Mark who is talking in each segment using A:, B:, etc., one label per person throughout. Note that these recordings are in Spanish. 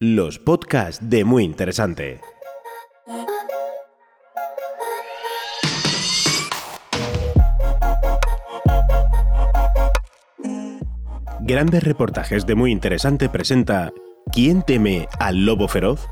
A: Los podcasts de Muy Interesante. Grandes reportajes de Muy Interesante presenta ¿Quién teme al lobo feroz?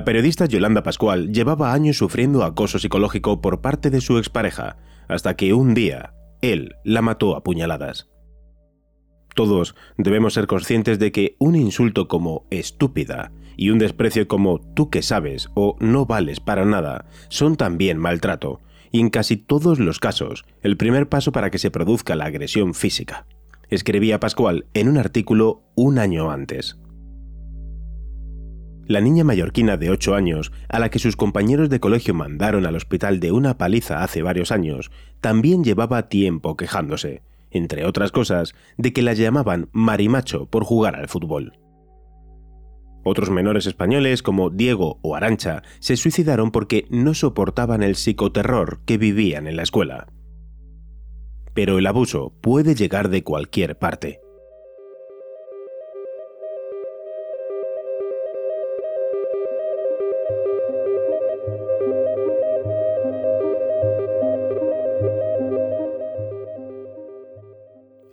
A: La periodista Yolanda Pascual llevaba años sufriendo acoso psicológico por parte de su expareja, hasta que un día él la mató a puñaladas. Todos debemos ser conscientes de que un insulto como estúpida y un desprecio como tú que sabes o no vales para nada son también maltrato, y en casi todos los casos el primer paso para que se produzca la agresión física, escribía Pascual en un artículo un año antes la niña mallorquina de 8 años, a la que sus compañeros de colegio mandaron al hospital de una paliza hace varios años, también llevaba tiempo quejándose, entre otras cosas, de que la llamaban marimacho por jugar al fútbol. Otros menores españoles como Diego o Arancha se suicidaron porque no soportaban el psicoterror que vivían en la escuela. Pero el abuso puede llegar de cualquier parte.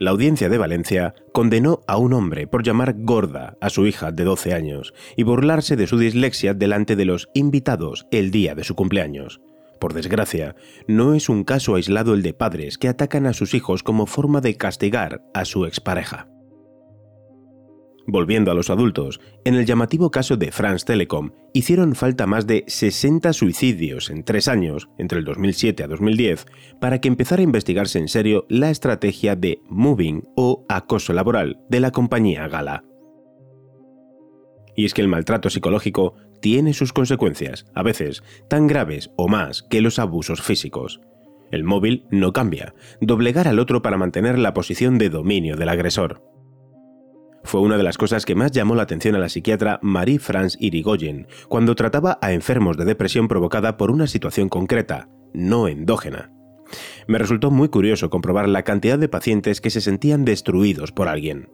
A: La audiencia de Valencia condenó a un hombre por llamar gorda a su hija de 12 años y burlarse de su dislexia delante de los invitados el día de su cumpleaños. Por desgracia, no es un caso aislado el de padres que atacan a sus hijos como forma de castigar a su expareja. Volviendo a los adultos, en el llamativo caso de France Telecom, hicieron falta más de 60 suicidios en tres años, entre el 2007 a 2010, para que empezara a investigarse en serio la estrategia de moving o acoso laboral de la compañía Gala. Y es que el maltrato psicológico tiene sus consecuencias, a veces tan graves o más que los abusos físicos. El móvil no cambia, doblegar al otro para mantener la posición de dominio del agresor fue una de las cosas que más llamó la atención a la psiquiatra Marie-France Irigoyen cuando trataba a enfermos de depresión provocada por una situación concreta, no endógena. Me resultó muy curioso comprobar la cantidad de pacientes que se sentían destruidos por alguien.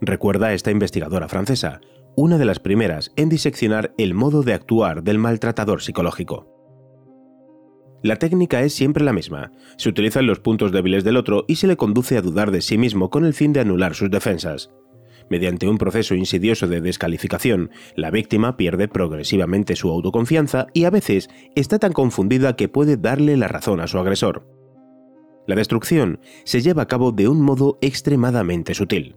A: Recuerda esta investigadora francesa, una de las primeras en diseccionar el modo de actuar del maltratador psicológico. La técnica es siempre la misma. Se utilizan los puntos débiles del otro y se le conduce a dudar de sí mismo con el fin de anular sus defensas. Mediante un proceso insidioso de descalificación, la víctima pierde progresivamente su autoconfianza y a veces está tan confundida que puede darle la razón a su agresor. La destrucción se lleva a cabo de un modo extremadamente sutil,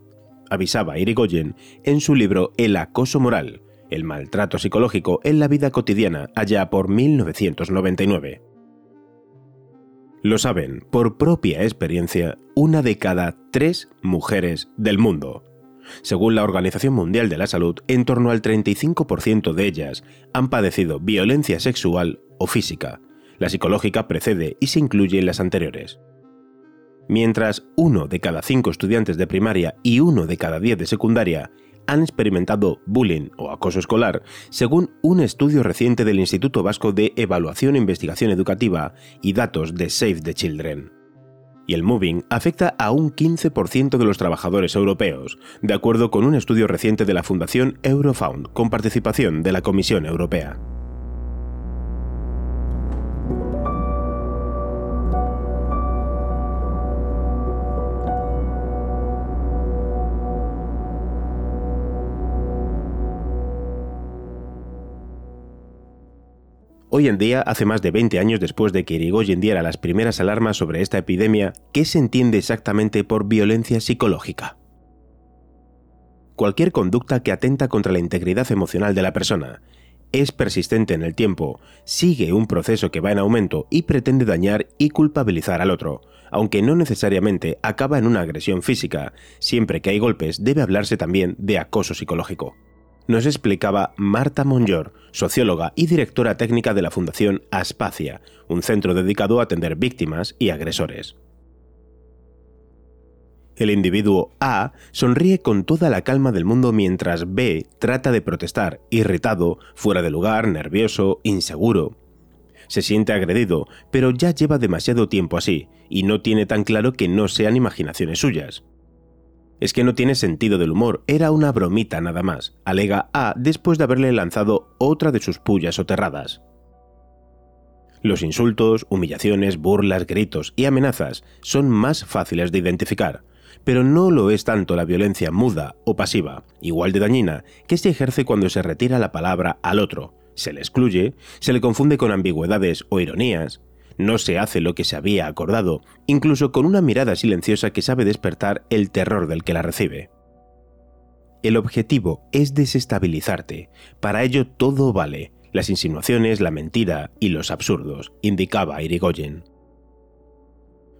A: avisaba Irigoyen en su libro El acoso moral, el maltrato psicológico en la vida cotidiana allá por 1999. Lo saben, por propia experiencia, una de cada tres mujeres del mundo. Según la Organización Mundial de la Salud, en torno al 35% de ellas han padecido violencia sexual o física. La psicológica precede y se incluye en las anteriores. Mientras uno de cada cinco estudiantes de primaria y uno de cada diez de secundaria han experimentado bullying o acoso escolar, según un estudio reciente del Instituto Vasco de Evaluación e Investigación Educativa y datos de Save the Children y el moving afecta a un 15% de los trabajadores europeos, de acuerdo con un estudio reciente de la Fundación Eurofound, con participación de la Comisión Europea. Hoy en día, hace más de 20 años después de que Irigoyen diera las primeras alarmas sobre esta epidemia, ¿qué se entiende exactamente por violencia psicológica? Cualquier conducta que atenta contra la integridad emocional de la persona, es persistente en el tiempo, sigue un proceso que va en aumento y pretende dañar y culpabilizar al otro, aunque no necesariamente acaba en una agresión física, siempre que hay golpes debe hablarse también de acoso psicológico nos explicaba Marta Monjor, socióloga y directora técnica de la Fundación Aspacia, un centro dedicado a atender víctimas y agresores. El individuo A sonríe con toda la calma del mundo mientras B trata de protestar, irritado, fuera de lugar, nervioso, inseguro. Se siente agredido, pero ya lleva demasiado tiempo así, y no tiene tan claro que no sean imaginaciones suyas. Es que no tiene sentido del humor, era una bromita nada más, alega A después de haberle lanzado otra de sus pullas soterradas. Los insultos, humillaciones, burlas, gritos y amenazas son más fáciles de identificar, pero no lo es tanto la violencia muda o pasiva, igual de dañina, que se ejerce cuando se retira la palabra al otro, se le excluye, se le confunde con ambigüedades o ironías, no se hace lo que se había acordado, incluso con una mirada silenciosa que sabe despertar el terror del que la recibe. El objetivo es desestabilizarte. Para ello todo vale, las insinuaciones, la mentira y los absurdos, indicaba Irigoyen.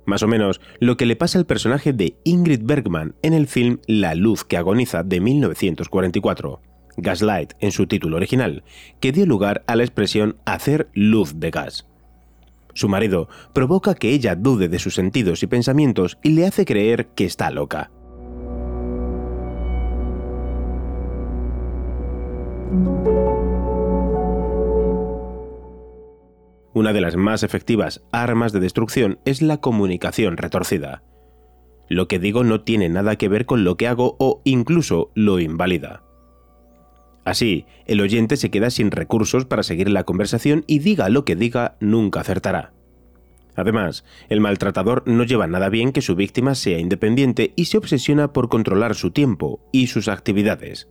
A: Más o menos lo que le pasa al personaje de Ingrid Bergman en el film La luz que agoniza de 1944, Gaslight en su título original, que dio lugar a la expresión hacer luz de gas. Su marido provoca que ella dude de sus sentidos y pensamientos y le hace creer que está loca. Una de las más efectivas armas de destrucción es la comunicación retorcida. Lo que digo no tiene nada que ver con lo que hago o incluso lo invalida. Así, el oyente se queda sin recursos para seguir la conversación y diga lo que diga, nunca acertará. Además, el maltratador no lleva nada bien que su víctima sea independiente y se obsesiona por controlar su tiempo y sus actividades.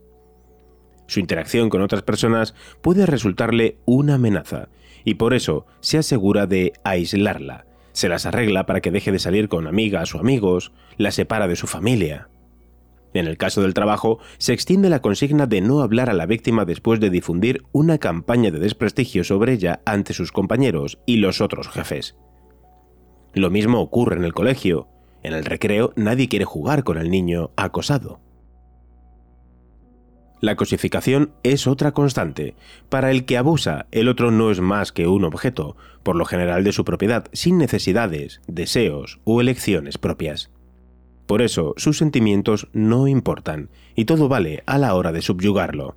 A: Su interacción con otras personas puede resultarle una amenaza, y por eso se asegura de aislarla, se las arregla para que deje de salir con amigas o amigos, la separa de su familia. En el caso del trabajo, se extiende la consigna de no hablar a la víctima después de difundir una campaña de desprestigio sobre ella ante sus compañeros y los otros jefes. Lo mismo ocurre en el colegio. En el recreo nadie quiere jugar con el niño acosado. La cosificación es otra constante. Para el que abusa, el otro no es más que un objeto, por lo general de su propiedad, sin necesidades, deseos o elecciones propias. Por eso, sus sentimientos no importan, y todo vale a la hora de subyugarlo.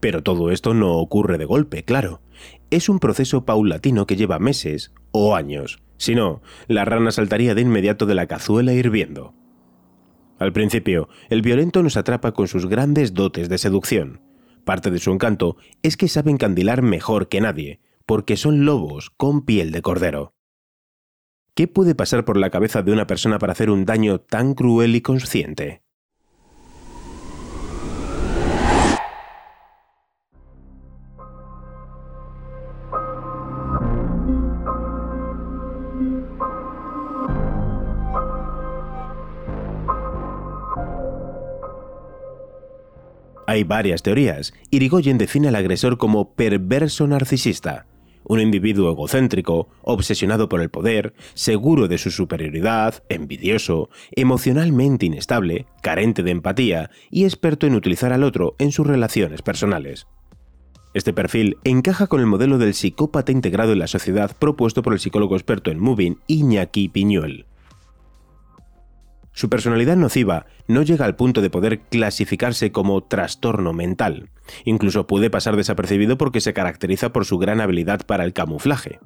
A: Pero todo esto no ocurre de golpe, claro. Es un proceso paulatino que lleva meses o años. Si no, la rana saltaría de inmediato de la cazuela hirviendo. Al principio, el violento nos atrapa con sus grandes dotes de seducción. Parte de su encanto es que saben candilar mejor que nadie, porque son lobos con piel de cordero. ¿Qué puede pasar por la cabeza de una persona para hacer un daño tan cruel y consciente? Hay varias teorías. Irigoyen define al agresor como perverso narcisista, un individuo egocéntrico, obsesionado por el poder, seguro de su superioridad, envidioso, emocionalmente inestable, carente de empatía y experto en utilizar al otro en sus relaciones personales. Este perfil encaja con el modelo del psicópata integrado en la sociedad propuesto por el psicólogo experto en Moving Iñaki Piñuel. Su personalidad nociva no llega al punto de poder clasificarse como trastorno mental. Incluso puede pasar desapercibido porque se caracteriza por su gran habilidad para el camuflaje.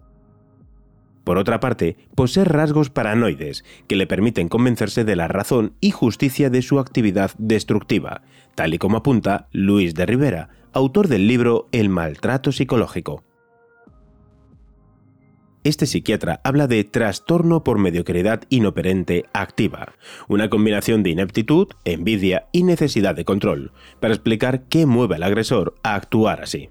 A: Por otra parte, posee rasgos paranoides que le permiten convencerse de la razón y justicia de su actividad destructiva, tal y como apunta Luis de Rivera, autor del libro El maltrato psicológico. Este psiquiatra habla de trastorno por mediocridad inoperante activa, una combinación de ineptitud, envidia y necesidad de control, para explicar qué mueve al agresor a actuar así.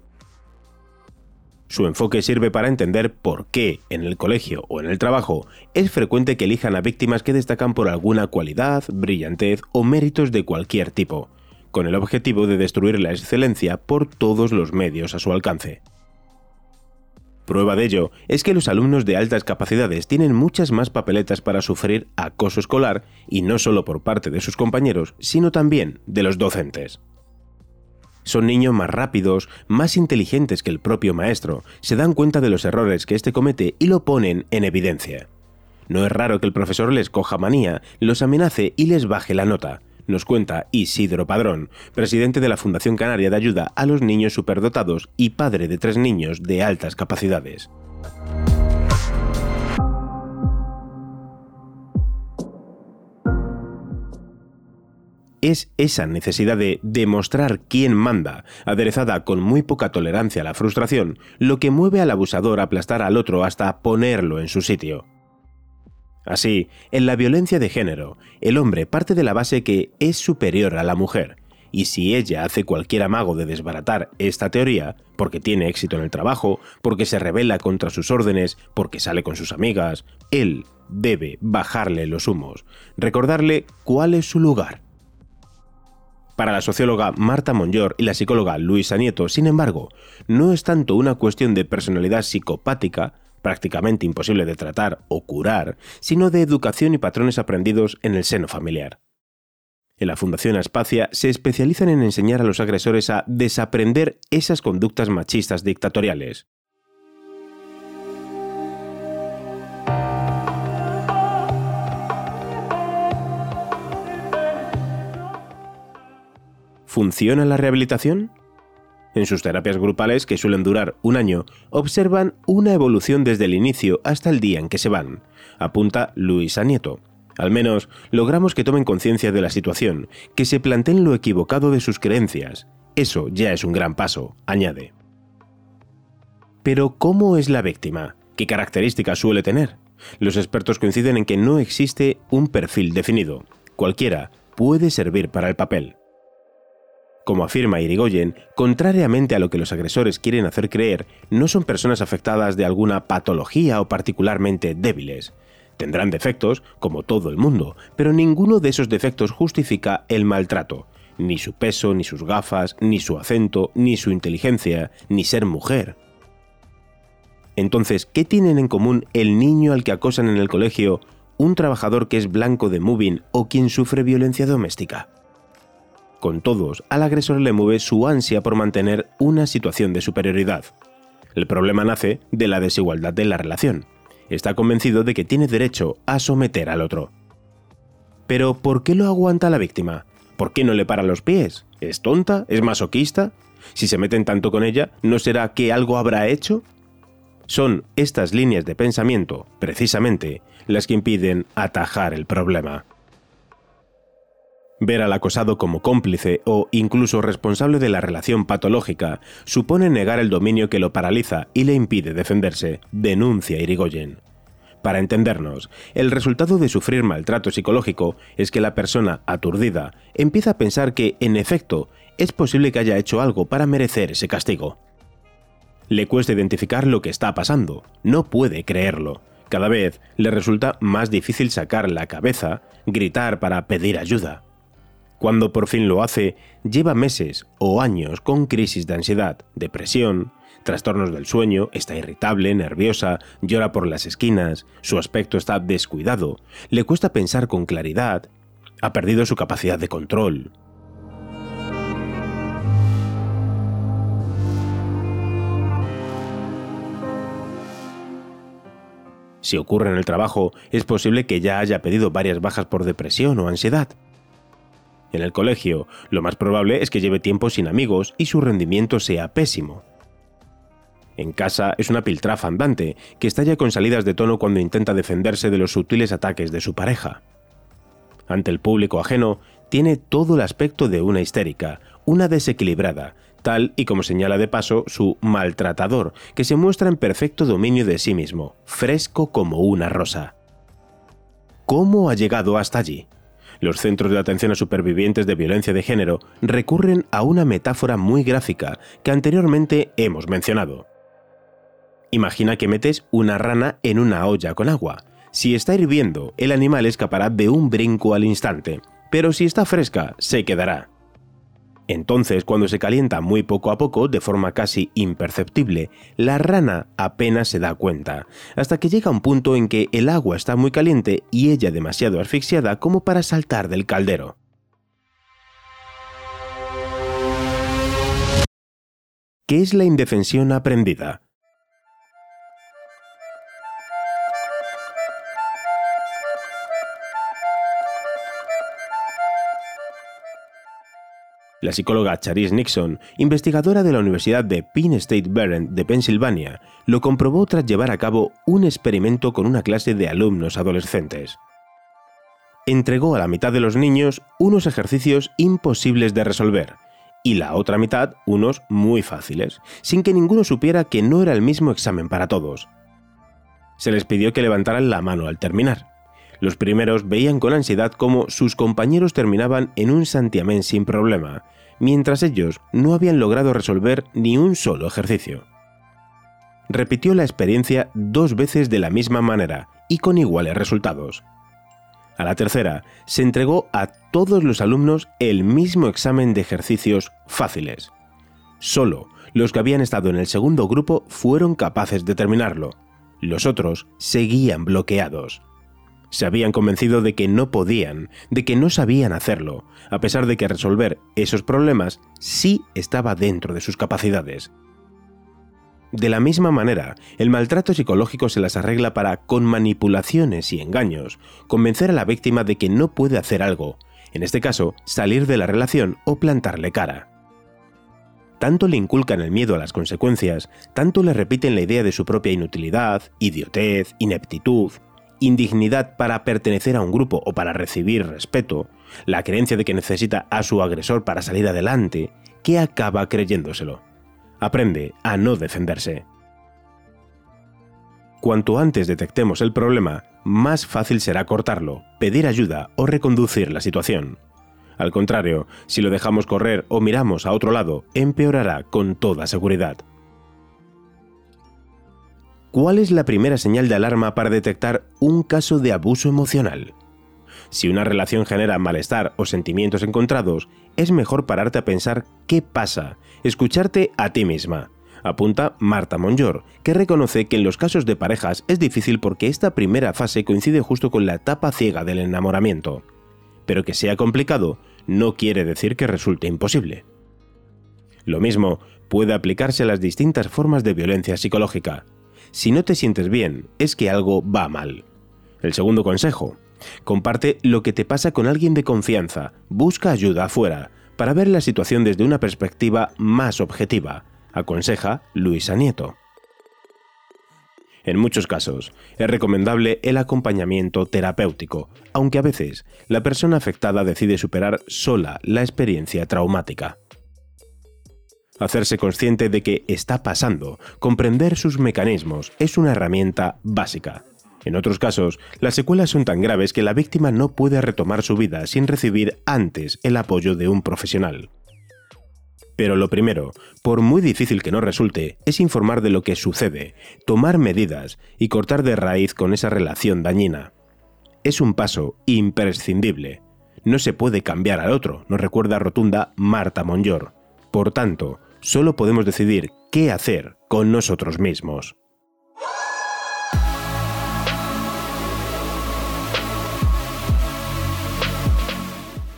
A: Su enfoque sirve para entender por qué en el colegio o en el trabajo es frecuente que elijan a víctimas que destacan por alguna cualidad, brillantez o méritos de cualquier tipo, con el objetivo de destruir la excelencia por todos los medios a su alcance. Prueba de ello es que los alumnos de altas capacidades tienen muchas más papeletas para sufrir acoso escolar y no solo por parte de sus compañeros, sino también de los docentes. Son niños más rápidos, más inteligentes que el propio maestro, se dan cuenta de los errores que éste comete y lo ponen en evidencia. No es raro que el profesor les coja manía, los amenace y les baje la nota, nos cuenta Isidro Padrón, presidente de la Fundación Canaria de Ayuda a los Niños Superdotados y padre de tres niños de altas capacidades. es esa necesidad de demostrar quién manda, aderezada con muy poca tolerancia a la frustración, lo que mueve al abusador a aplastar al otro hasta ponerlo en su sitio. Así, en la violencia de género, el hombre parte de la base que es superior a la mujer, y si ella hace cualquier amago de desbaratar esta teoría, porque tiene éxito en el trabajo, porque se revela contra sus órdenes, porque sale con sus amigas, él debe bajarle los humos, recordarle cuál es su lugar. Para la socióloga Marta Monllor y la psicóloga Luisa Nieto, sin embargo, no es tanto una cuestión de personalidad psicopática, prácticamente imposible de tratar o curar, sino de educación y patrones aprendidos en el seno familiar. En la Fundación Aspacia se especializan en enseñar a los agresores a desaprender esas conductas machistas dictatoriales. ¿Funciona la rehabilitación? En sus terapias grupales, que suelen durar un año, observan una evolución desde el inicio hasta el día en que se van, apunta Luisa Nieto. Al menos logramos que tomen conciencia de la situación, que se planteen lo equivocado de sus creencias. Eso ya es un gran paso, añade. Pero ¿cómo es la víctima? ¿Qué características suele tener? Los expertos coinciden en que no existe un perfil definido. Cualquiera puede servir para el papel. Como afirma Irigoyen, contrariamente a lo que los agresores quieren hacer creer, no son personas afectadas de alguna patología o particularmente débiles. Tendrán defectos, como todo el mundo, pero ninguno de esos defectos justifica el maltrato. Ni su peso, ni sus gafas, ni su acento, ni su inteligencia, ni ser mujer. Entonces, ¿qué tienen en común el niño al que acosan en el colegio, un trabajador que es blanco de moving o quien sufre violencia doméstica? Con todos, al agresor le mueve su ansia por mantener una situación de superioridad. El problema nace de la desigualdad de la relación. Está convencido de que tiene derecho a someter al otro. Pero ¿por qué lo aguanta la víctima? ¿Por qué no le para los pies? ¿Es tonta? ¿Es masoquista? Si se meten tanto con ella, ¿no será que algo habrá hecho? Son estas líneas de pensamiento, precisamente, las que impiden atajar el problema. Ver al acosado como cómplice o incluso responsable de la relación patológica supone negar el dominio que lo paraliza y le impide defenderse, denuncia Irigoyen. Para entendernos, el resultado de sufrir maltrato psicológico es que la persona aturdida empieza a pensar que, en efecto, es posible que haya hecho algo para merecer ese castigo. Le cuesta identificar lo que está pasando, no puede creerlo. Cada vez le resulta más difícil sacar la cabeza, gritar para pedir ayuda. Cuando por fin lo hace, lleva meses o años con crisis de ansiedad, depresión, trastornos del sueño, está irritable, nerviosa, llora por las esquinas, su aspecto está descuidado, le cuesta pensar con claridad, ha perdido su capacidad de control. Si ocurre en el trabajo, es posible que ya haya pedido varias bajas por depresión o ansiedad. En el colegio, lo más probable es que lleve tiempo sin amigos y su rendimiento sea pésimo. En casa es una piltrafa andante, que estalla con salidas de tono cuando intenta defenderse de los sutiles ataques de su pareja. Ante el público ajeno, tiene todo el aspecto de una histérica, una desequilibrada, tal y como señala de paso su maltratador, que se muestra en perfecto dominio de sí mismo, fresco como una rosa. ¿Cómo ha llegado hasta allí? Los centros de atención a supervivientes de violencia de género recurren a una metáfora muy gráfica que anteriormente hemos mencionado. Imagina que metes una rana en una olla con agua. Si está hirviendo, el animal escapará de un brinco al instante, pero si está fresca, se quedará. Entonces, cuando se calienta muy poco a poco, de forma casi imperceptible, la rana apenas se da cuenta, hasta que llega un punto en que el agua está muy caliente y ella demasiado asfixiada como para saltar del caldero. ¿Qué es la indefensión aprendida? La psicóloga Charis Nixon, investigadora de la Universidad de Penn State Barren de Pensilvania, lo comprobó tras llevar a cabo un experimento con una clase de alumnos adolescentes. Entregó a la mitad de los niños unos ejercicios imposibles de resolver y la otra mitad unos muy fáciles, sin que ninguno supiera que no era el mismo examen para todos. Se les pidió que levantaran la mano al terminar. Los primeros veían con ansiedad cómo sus compañeros terminaban en un santiamén sin problema, mientras ellos no habían logrado resolver ni un solo ejercicio. Repitió la experiencia dos veces de la misma manera y con iguales resultados. A la tercera, se entregó a todos los alumnos el mismo examen de ejercicios fáciles. Solo los que habían estado en el segundo grupo fueron capaces de terminarlo. Los otros seguían bloqueados. Se habían convencido de que no podían, de que no sabían hacerlo, a pesar de que resolver esos problemas sí estaba dentro de sus capacidades. De la misma manera, el maltrato psicológico se las arregla para, con manipulaciones y engaños, convencer a la víctima de que no puede hacer algo, en este caso, salir de la relación o plantarle cara. Tanto le inculcan el miedo a las consecuencias, tanto le repiten la idea de su propia inutilidad, idiotez, ineptitud, indignidad para pertenecer a un grupo o para recibir respeto, la creencia de que necesita a su agresor para salir adelante, que acaba creyéndoselo. Aprende a no defenderse. Cuanto antes detectemos el problema, más fácil será cortarlo, pedir ayuda o reconducir la situación. Al contrario, si lo dejamos correr o miramos a otro lado, empeorará con toda seguridad. ¿Cuál es la primera señal de alarma para detectar un caso de abuso emocional? Si una relación genera malestar o sentimientos encontrados, es mejor pararte a pensar qué pasa, escucharte a ti misma. Apunta Marta Monjor, que reconoce que en los casos de parejas es difícil porque esta primera fase coincide justo con la etapa ciega del enamoramiento. Pero que sea complicado no quiere decir que resulte imposible. Lo mismo puede aplicarse a las distintas formas de violencia psicológica. Si no te sientes bien, es que algo va mal. El segundo consejo. Comparte lo que te pasa con alguien de confianza. Busca ayuda afuera para ver la situación desde una perspectiva más objetiva. Aconseja Luisa Nieto. En muchos casos, es recomendable el acompañamiento terapéutico, aunque a veces la persona afectada decide superar sola la experiencia traumática. Hacerse consciente de que está pasando, comprender sus mecanismos, es una herramienta básica. En otros casos, las secuelas son tan graves que la víctima no puede retomar su vida sin recibir antes el apoyo de un profesional. Pero lo primero, por muy difícil que no resulte, es informar de lo que sucede, tomar medidas y cortar de raíz con esa relación dañina. Es un paso imprescindible. No se puede cambiar al otro, nos recuerda rotunda Marta Monjor. Por tanto, solo podemos decidir qué hacer con nosotros mismos.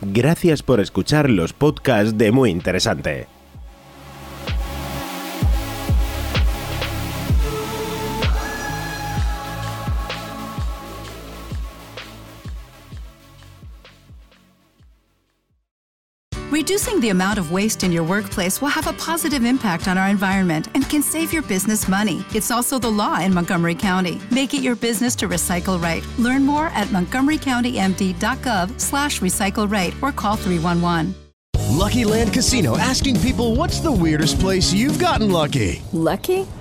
A: Gracias por escuchar los podcasts de Muy Interesante.
B: Reducing the amount of waste in your workplace will have a positive impact on our environment and can save your business money. It's also the law in Montgomery County. Make it your business to recycle right. Learn more at montgomerycountymd.gov slash recycle right or call 311.
C: Lucky Land Casino asking people what's the weirdest place you've gotten lucky?
D: Lucky?